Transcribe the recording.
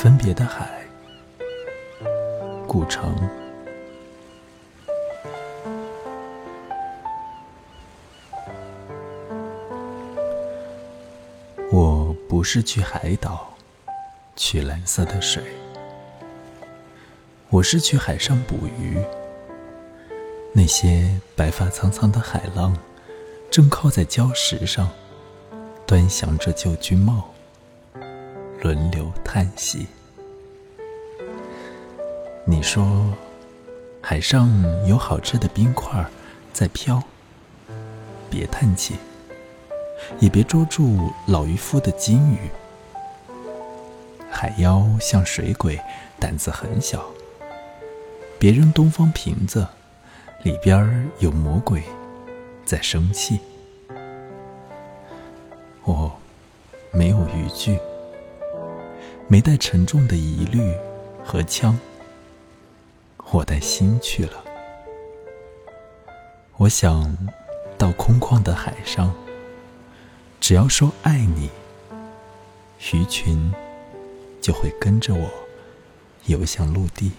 分别的海，古城。我不是去海岛，去蓝色的水。我是去海上捕鱼。那些白发苍苍的海浪，正靠在礁石上，端详着旧军帽，轮流叹息。你说，海上有好吃的冰块在飘，别叹气，也别捉住老渔夫的金鱼。海妖像水鬼，胆子很小，别扔东方瓶子。里边有魔鬼在生气，我没有渔具，没带沉重的疑虑和枪，我带心去了。我想到空旷的海上，只要说爱你，鱼群就会跟着我游向陆地。